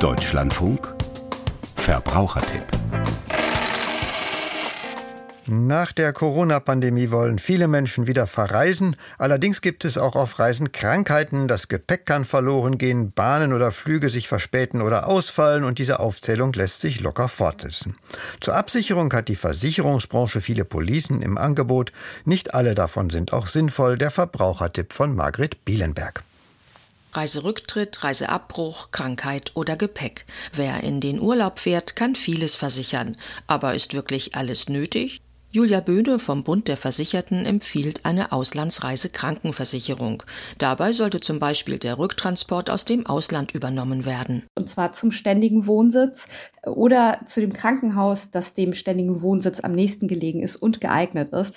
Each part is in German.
Deutschlandfunk Verbrauchertipp nach der Corona-Pandemie wollen viele Menschen wieder verreisen. Allerdings gibt es auch auf Reisen Krankheiten. Das Gepäck kann verloren gehen, Bahnen oder Flüge sich verspäten oder ausfallen und diese Aufzählung lässt sich locker fortsetzen. Zur Absicherung hat die Versicherungsbranche viele Policen im Angebot. Nicht alle davon sind auch sinnvoll. Der Verbrauchertipp von Margret Bielenberg. Reiserücktritt, Reiseabbruch, Krankheit oder Gepäck. Wer in den Urlaub fährt, kann vieles versichern. Aber ist wirklich alles nötig? Julia Böhne vom Bund der Versicherten empfiehlt eine Auslandsreisekrankenversicherung. Dabei sollte zum Beispiel der Rücktransport aus dem Ausland übernommen werden. Und zwar zum ständigen Wohnsitz oder zu dem Krankenhaus, das dem ständigen Wohnsitz am nächsten gelegen ist und geeignet ist.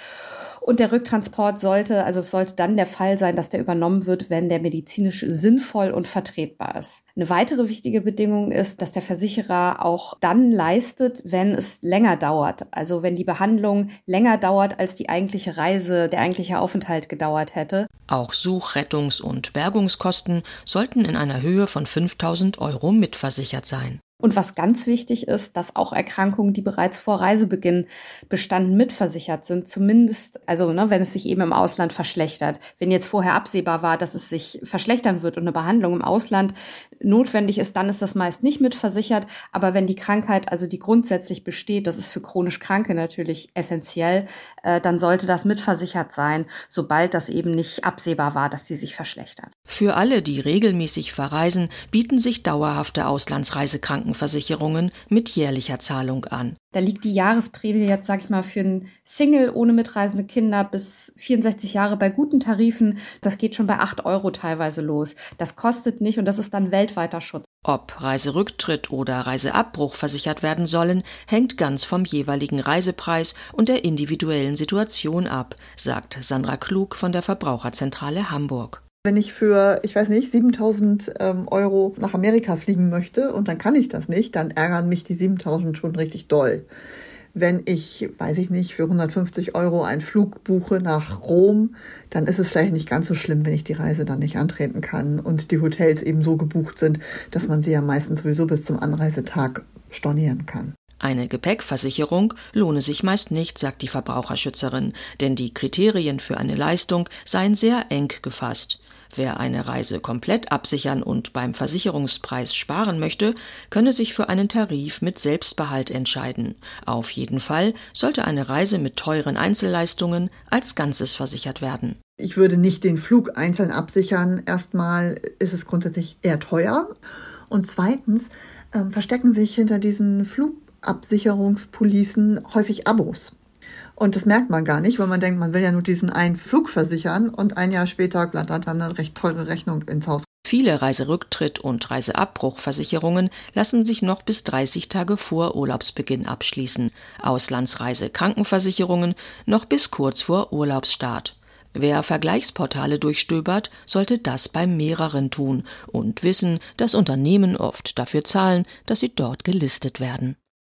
Und der Rücktransport sollte, also es sollte dann der Fall sein, dass der übernommen wird, wenn der medizinisch sinnvoll und vertretbar ist. Eine weitere wichtige Bedingung ist, dass der Versicherer auch dann leistet, wenn es länger dauert. Also wenn die Behandlung länger dauert, als die eigentliche Reise, der eigentliche Aufenthalt gedauert hätte. Auch Such-, Rettungs- und Bergungskosten sollten in einer Höhe von 5000 Euro mitversichert sein. Und was ganz wichtig ist, dass auch Erkrankungen, die bereits vor Reisebeginn bestanden, mitversichert sind. Zumindest, also ne, wenn es sich eben im Ausland verschlechtert. Wenn jetzt vorher absehbar war, dass es sich verschlechtern wird und eine Behandlung im Ausland notwendig ist, dann ist das meist nicht mitversichert. Aber wenn die Krankheit, also die grundsätzlich besteht, das ist für chronisch Kranke natürlich essentiell, äh, dann sollte das mitversichert sein, sobald das eben nicht absehbar war, dass sie sich verschlechtert. Für alle, die regelmäßig verreisen, bieten sich dauerhafte Auslandsreisekranken Krankenversicherungen mit jährlicher Zahlung an. Da liegt die Jahresprämie jetzt, sag ich mal, für einen Single ohne mitreisende Kinder bis 64 Jahre bei guten Tarifen. Das geht schon bei 8 Euro teilweise los. Das kostet nicht und das ist dann weltweiter Schutz. Ob Reiserücktritt oder Reiseabbruch versichert werden sollen, hängt ganz vom jeweiligen Reisepreis und der individuellen Situation ab, sagt Sandra Klug von der Verbraucherzentrale Hamburg. Wenn ich für, ich weiß nicht, 7000 ähm, Euro nach Amerika fliegen möchte und dann kann ich das nicht, dann ärgern mich die 7000 schon richtig doll. Wenn ich, weiß ich nicht, für 150 Euro einen Flug buche nach Rom, dann ist es vielleicht nicht ganz so schlimm, wenn ich die Reise dann nicht antreten kann und die Hotels eben so gebucht sind, dass man sie ja meistens sowieso bis zum Anreisetag stornieren kann. Eine Gepäckversicherung lohne sich meist nicht, sagt die Verbraucherschützerin, denn die Kriterien für eine Leistung seien sehr eng gefasst. Wer eine Reise komplett absichern und beim Versicherungspreis sparen möchte, könne sich für einen Tarif mit Selbstbehalt entscheiden. Auf jeden Fall sollte eine Reise mit teuren Einzelleistungen als Ganzes versichert werden. Ich würde nicht den Flug einzeln absichern. Erstmal ist es grundsätzlich eher teuer. Und zweitens äh, verstecken sich hinter diesen Flugabsicherungspolicen häufig Abos. Und das merkt man gar nicht, weil man denkt, man will ja nur diesen einen Flug versichern und ein Jahr später glattert dann eine recht teure Rechnung ins Haus. Viele Reiserücktritt- und Reiseabbruchversicherungen lassen sich noch bis 30 Tage vor Urlaubsbeginn abschließen, Auslandsreisekrankenversicherungen noch bis kurz vor Urlaubsstart. Wer Vergleichsportale durchstöbert, sollte das bei mehreren tun und wissen, dass Unternehmen oft dafür zahlen, dass sie dort gelistet werden.